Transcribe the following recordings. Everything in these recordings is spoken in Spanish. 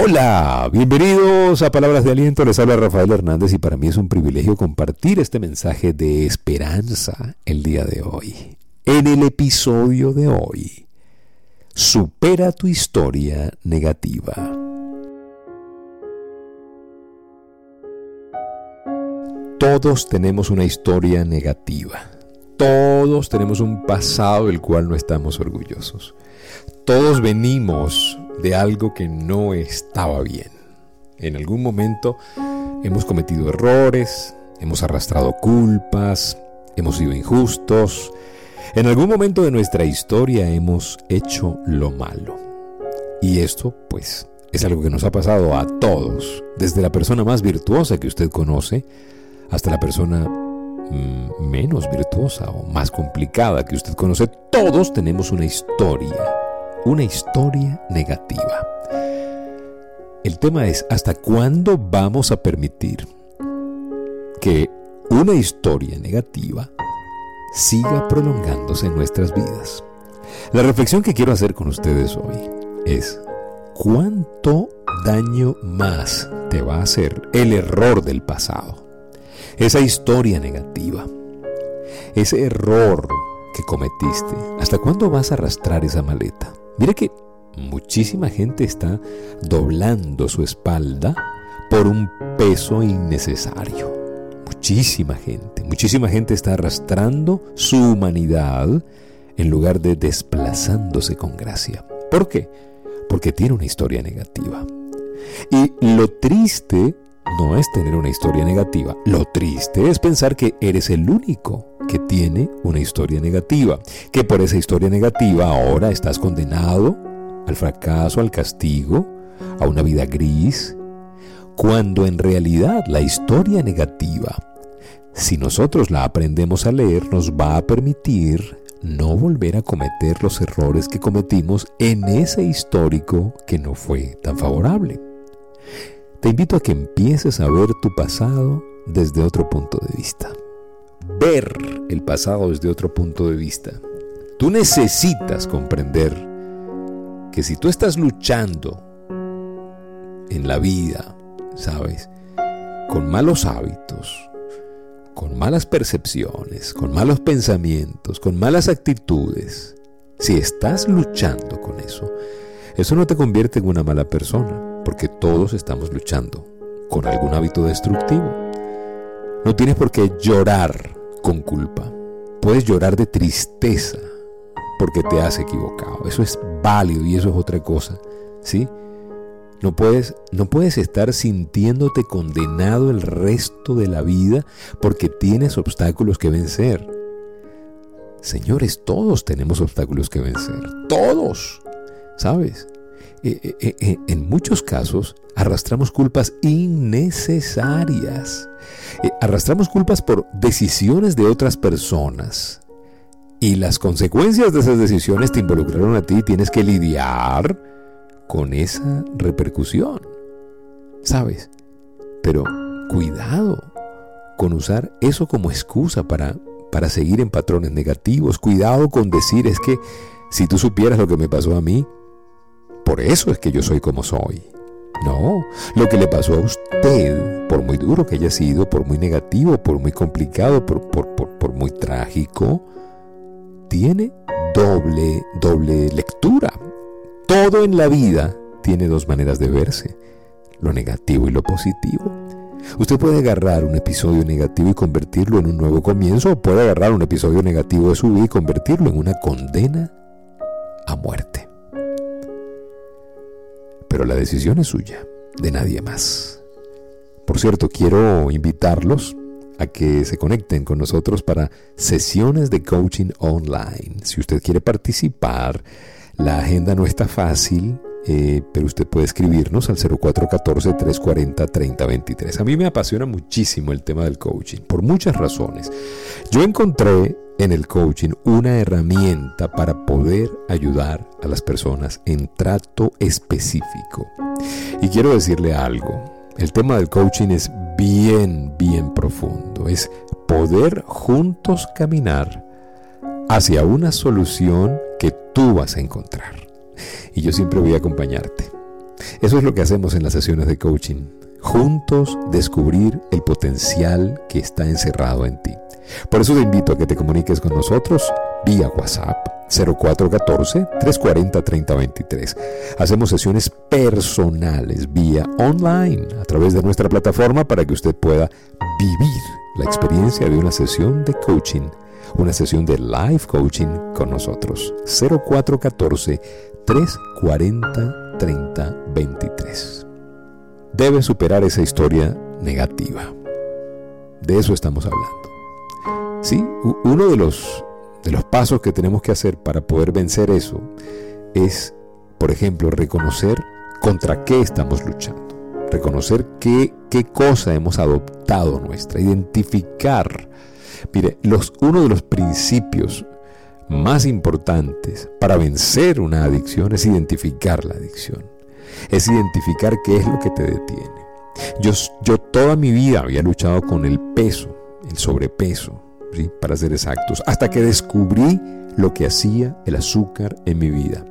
Hola, bienvenidos a Palabras de Aliento. Les habla Rafael Hernández y para mí es un privilegio compartir este mensaje de esperanza el día de hoy. En el episodio de hoy, supera tu historia negativa. Todos tenemos una historia negativa. Todos tenemos un pasado del cual no estamos orgullosos. Todos venimos de algo que no estaba bien. En algún momento hemos cometido errores, hemos arrastrado culpas, hemos sido injustos. En algún momento de nuestra historia hemos hecho lo malo. Y esto, pues, es algo que nos ha pasado a todos, desde la persona más virtuosa que usted conoce hasta la persona mm, menos virtuosa o más complicada que usted conoce. Todos tenemos una historia una historia negativa. El tema es, ¿hasta cuándo vamos a permitir que una historia negativa siga prolongándose en nuestras vidas? La reflexión que quiero hacer con ustedes hoy es, ¿cuánto daño más te va a hacer el error del pasado? Esa historia negativa, ese error que cometiste, ¿hasta cuándo vas a arrastrar esa maleta? Mire que muchísima gente está doblando su espalda por un peso innecesario. Muchísima gente, muchísima gente está arrastrando su humanidad en lugar de desplazándose con gracia. ¿Por qué? Porque tiene una historia negativa. Y lo triste no es tener una historia negativa, lo triste es pensar que eres el único que tiene una historia negativa, que por esa historia negativa ahora estás condenado al fracaso, al castigo, a una vida gris, cuando en realidad la historia negativa, si nosotros la aprendemos a leer, nos va a permitir no volver a cometer los errores que cometimos en ese histórico que no fue tan favorable. Te invito a que empieces a ver tu pasado desde otro punto de vista ver el pasado desde otro punto de vista. Tú necesitas comprender que si tú estás luchando en la vida, ¿sabes? Con malos hábitos, con malas percepciones, con malos pensamientos, con malas actitudes, si estás luchando con eso, eso no te convierte en una mala persona, porque todos estamos luchando con algún hábito destructivo. No tienes por qué llorar con culpa. Puedes llorar de tristeza porque te has equivocado. Eso es válido y eso es otra cosa. ¿Sí? No puedes, no puedes estar sintiéndote condenado el resto de la vida porque tienes obstáculos que vencer. Señores, todos tenemos obstáculos que vencer. Todos. ¿Sabes? Eh, eh, eh, en muchos casos arrastramos culpas innecesarias. arrastramos culpas por decisiones de otras personas. Y las consecuencias de esas decisiones te involucraron a ti y tienes que lidiar con esa repercusión. ¿Sabes? Pero cuidado con usar eso como excusa para, para seguir en patrones negativos. Cuidado con decir es que si tú supieras lo que me pasó a mí, por eso es que yo soy como soy. No, lo que le pasó a usted, por muy duro que haya sido, por muy negativo, por muy complicado, por, muy trágico, tiene doble, doble lectura. Todo en la vida tiene dos maneras de verse, lo negativo y lo positivo. Usted puede agarrar un episodio negativo y convertirlo en un nuevo comienzo, o puede agarrar un episodio negativo de su vida y convertirlo en una condena a muerte pero la decisión es suya, de nadie más. Por cierto, quiero invitarlos a que se conecten con nosotros para sesiones de coaching online. Si usted quiere participar, la agenda no está fácil, eh, pero usted puede escribirnos al 0414-340-3023. A mí me apasiona muchísimo el tema del coaching, por muchas razones. Yo encontré en el coaching una herramienta para poder ayudar a las personas en trato específico. Y quiero decirle algo, el tema del coaching es bien, bien profundo, es poder juntos caminar hacia una solución que tú vas a encontrar. Y yo siempre voy a acompañarte. Eso es lo que hacemos en las sesiones de coaching. Juntos descubrir el potencial que está encerrado en ti. Por eso te invito a que te comuniques con nosotros vía WhatsApp 0414-340-3023. Hacemos sesiones personales vía online a través de nuestra plataforma para que usted pueda vivir la experiencia de una sesión de coaching, una sesión de live coaching con nosotros. 0414-340-3023. Debe superar esa historia negativa. De eso estamos hablando. Sí, uno de los de los pasos que tenemos que hacer para poder vencer eso es, por ejemplo, reconocer contra qué estamos luchando, reconocer qué, qué cosa hemos adoptado nuestra, identificar. Mire, los, uno de los principios más importantes para vencer una adicción es identificar la adicción, es identificar qué es lo que te detiene. Yo, yo toda mi vida había luchado con el peso, el sobrepeso, para ser exactos, hasta que descubrí lo que hacía el azúcar en mi vida,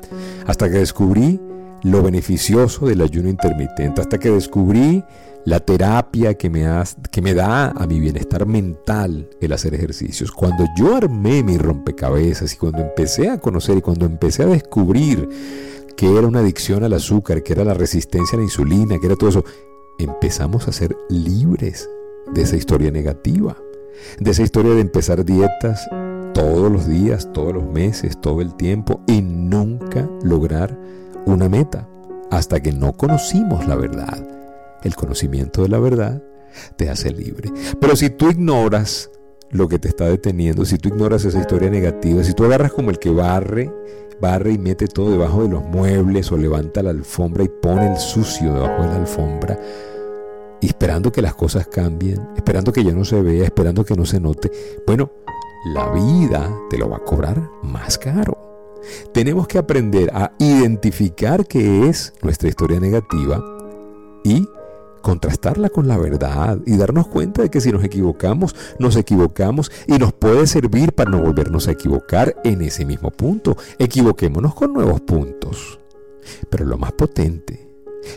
hasta que descubrí lo beneficioso del ayuno intermitente, hasta que descubrí la terapia que me, que me da a mi bienestar mental el hacer ejercicios. Cuando yo armé mi rompecabezas y cuando empecé a conocer y cuando empecé a descubrir que era una adicción al azúcar, que era la resistencia a la insulina, que era todo eso, empezamos a ser libres de esa historia negativa de esa historia de empezar dietas todos los días, todos los meses, todo el tiempo y nunca lograr una meta hasta que no conocimos la verdad. El conocimiento de la verdad te hace libre. Pero si tú ignoras lo que te está deteniendo, si tú ignoras esa historia negativa, si tú agarras como el que barre, barre y mete todo debajo de los muebles o levanta la alfombra y pone el sucio debajo de la alfombra, esperando que las cosas cambien, esperando que ya no se vea, esperando que no se note, bueno, la vida te lo va a cobrar más caro. Tenemos que aprender a identificar qué es nuestra historia negativa y contrastarla con la verdad y darnos cuenta de que si nos equivocamos, nos equivocamos y nos puede servir para no volvernos a equivocar en ese mismo punto. Equivoquémonos con nuevos puntos. Pero lo más potente,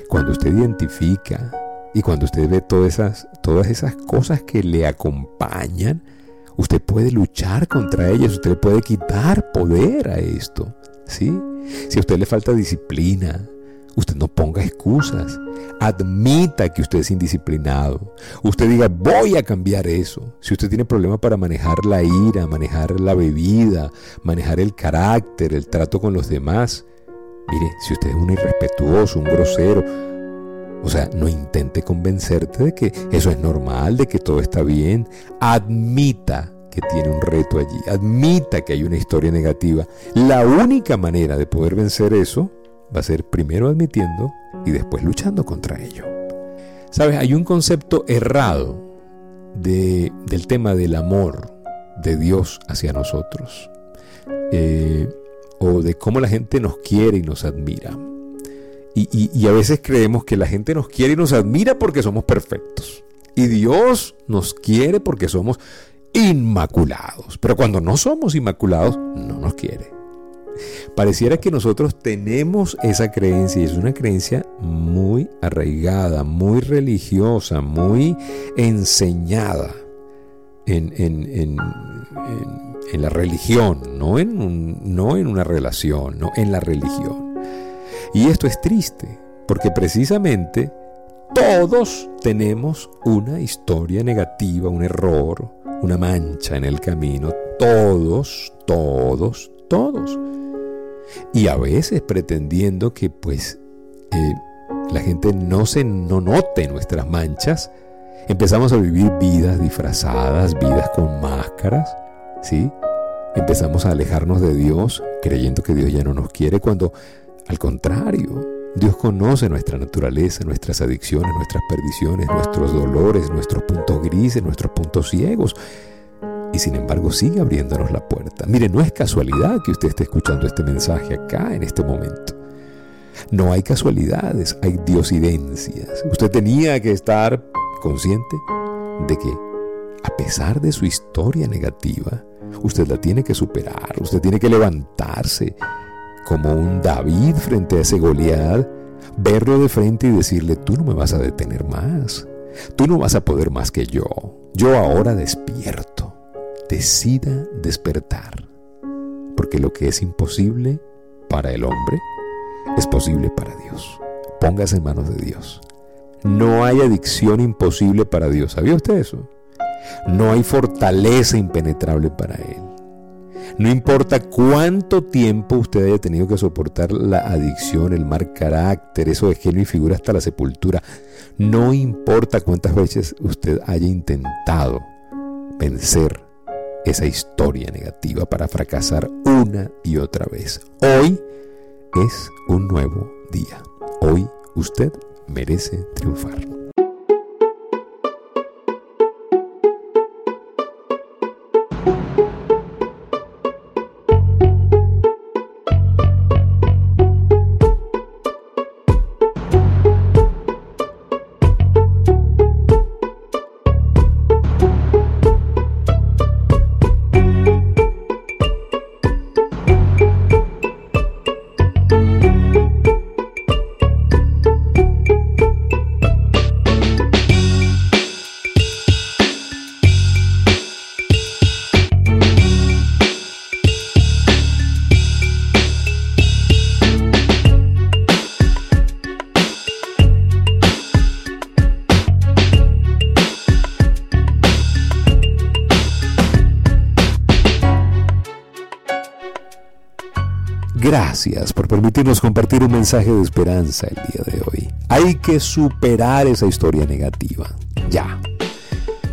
cuando usted identifica y cuando usted ve todas esas, todas esas cosas que le acompañan, usted puede luchar contra ellas, usted puede quitar poder a esto. ¿sí? Si a usted le falta disciplina, usted no ponga excusas. Admita que usted es indisciplinado. Usted diga, voy a cambiar eso. Si usted tiene problemas para manejar la ira, manejar la bebida, manejar el carácter, el trato con los demás, mire, si usted es un irrespetuoso, un grosero, o sea, no intente convencerte de que eso es normal, de que todo está bien. Admita que tiene un reto allí. Admita que hay una historia negativa. La única manera de poder vencer eso va a ser primero admitiendo y después luchando contra ello. Sabes, hay un concepto errado del tema del amor de Dios hacia nosotros. Eh, o de cómo la gente nos quiere y nos admira. Y, a veces creemos que la gente nos quiere y nos admira porque somos perfectos. Y Dios nos quiere porque somos inmaculados. Pero cuando no somos inmaculados, no nos quiere. Pareciera que nosotros tenemos esa creencia y es una creencia muy arraigada, muy religiosa, muy enseñada en, en, la religión, no en, no en una relación, no en la religión. Y esto es triste, porque precisamente todos tenemos una historia negativa, un error, una mancha en el camino. Todos, todos, todos. Y a veces pretendiendo que pues eh, la gente no se no note nuestras manchas, empezamos a vivir vidas disfrazadas, vidas con máscaras, ¿sí? Empezamos a alejarnos de Dios creyendo que Dios ya no nos quiere cuando al contrario, Dios conoce nuestra naturaleza, nuestras adicciones, nuestras perdiciones, nuestros dolores, nuestros puntos grises, nuestros puntos ciegos. Sin embargo sigue abriéndonos la puerta. Mire, no es casualidad que usted esté escuchando este mensaje acá en este momento. No hay casualidades, hay diosidencias. Usted tenía que estar consciente de que, a pesar de su historia negativa, usted la tiene que superar, usted tiene que levantarse como un David frente a ese Goliat, verlo de frente y decirle, tú no me vas a detener más, tú no vas a poder más que yo, yo ahora despierto, decida despertar, porque lo que es imposible para el hombre es posible para Dios. Póngase en manos de Dios. No hay adicción imposible para Dios. ¿Sabía usted eso? No hay fortaleza impenetrable para Él. No importa cuánto tiempo usted haya tenido que soportar la adicción, el mal carácter, eso de genio y figura hasta la sepultura. No importa cuántas veces usted haya intentado vencer esa historia negativa para fracasar una y otra vez. Hoy es un nuevo día. Hoy usted merece triunfar. Gracias por permitirnos compartir un mensaje de esperanza el día de hoy. Hay que superar esa historia negativa. Ya.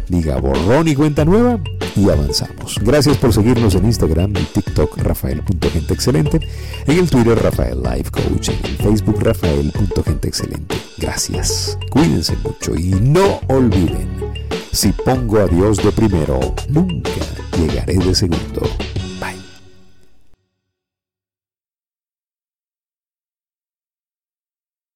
Diga borrón y cuenta nueva y avanzamos. Gracias por seguirnos en Instagram y TikTok rafael.genteexcelente, en el Twitter Rafael Life Coach, en el Facebook rafael.genteexcelente. Gracias. Cuídense mucho y no olviden, si pongo a Dios de primero, nunca llegaré de segundo.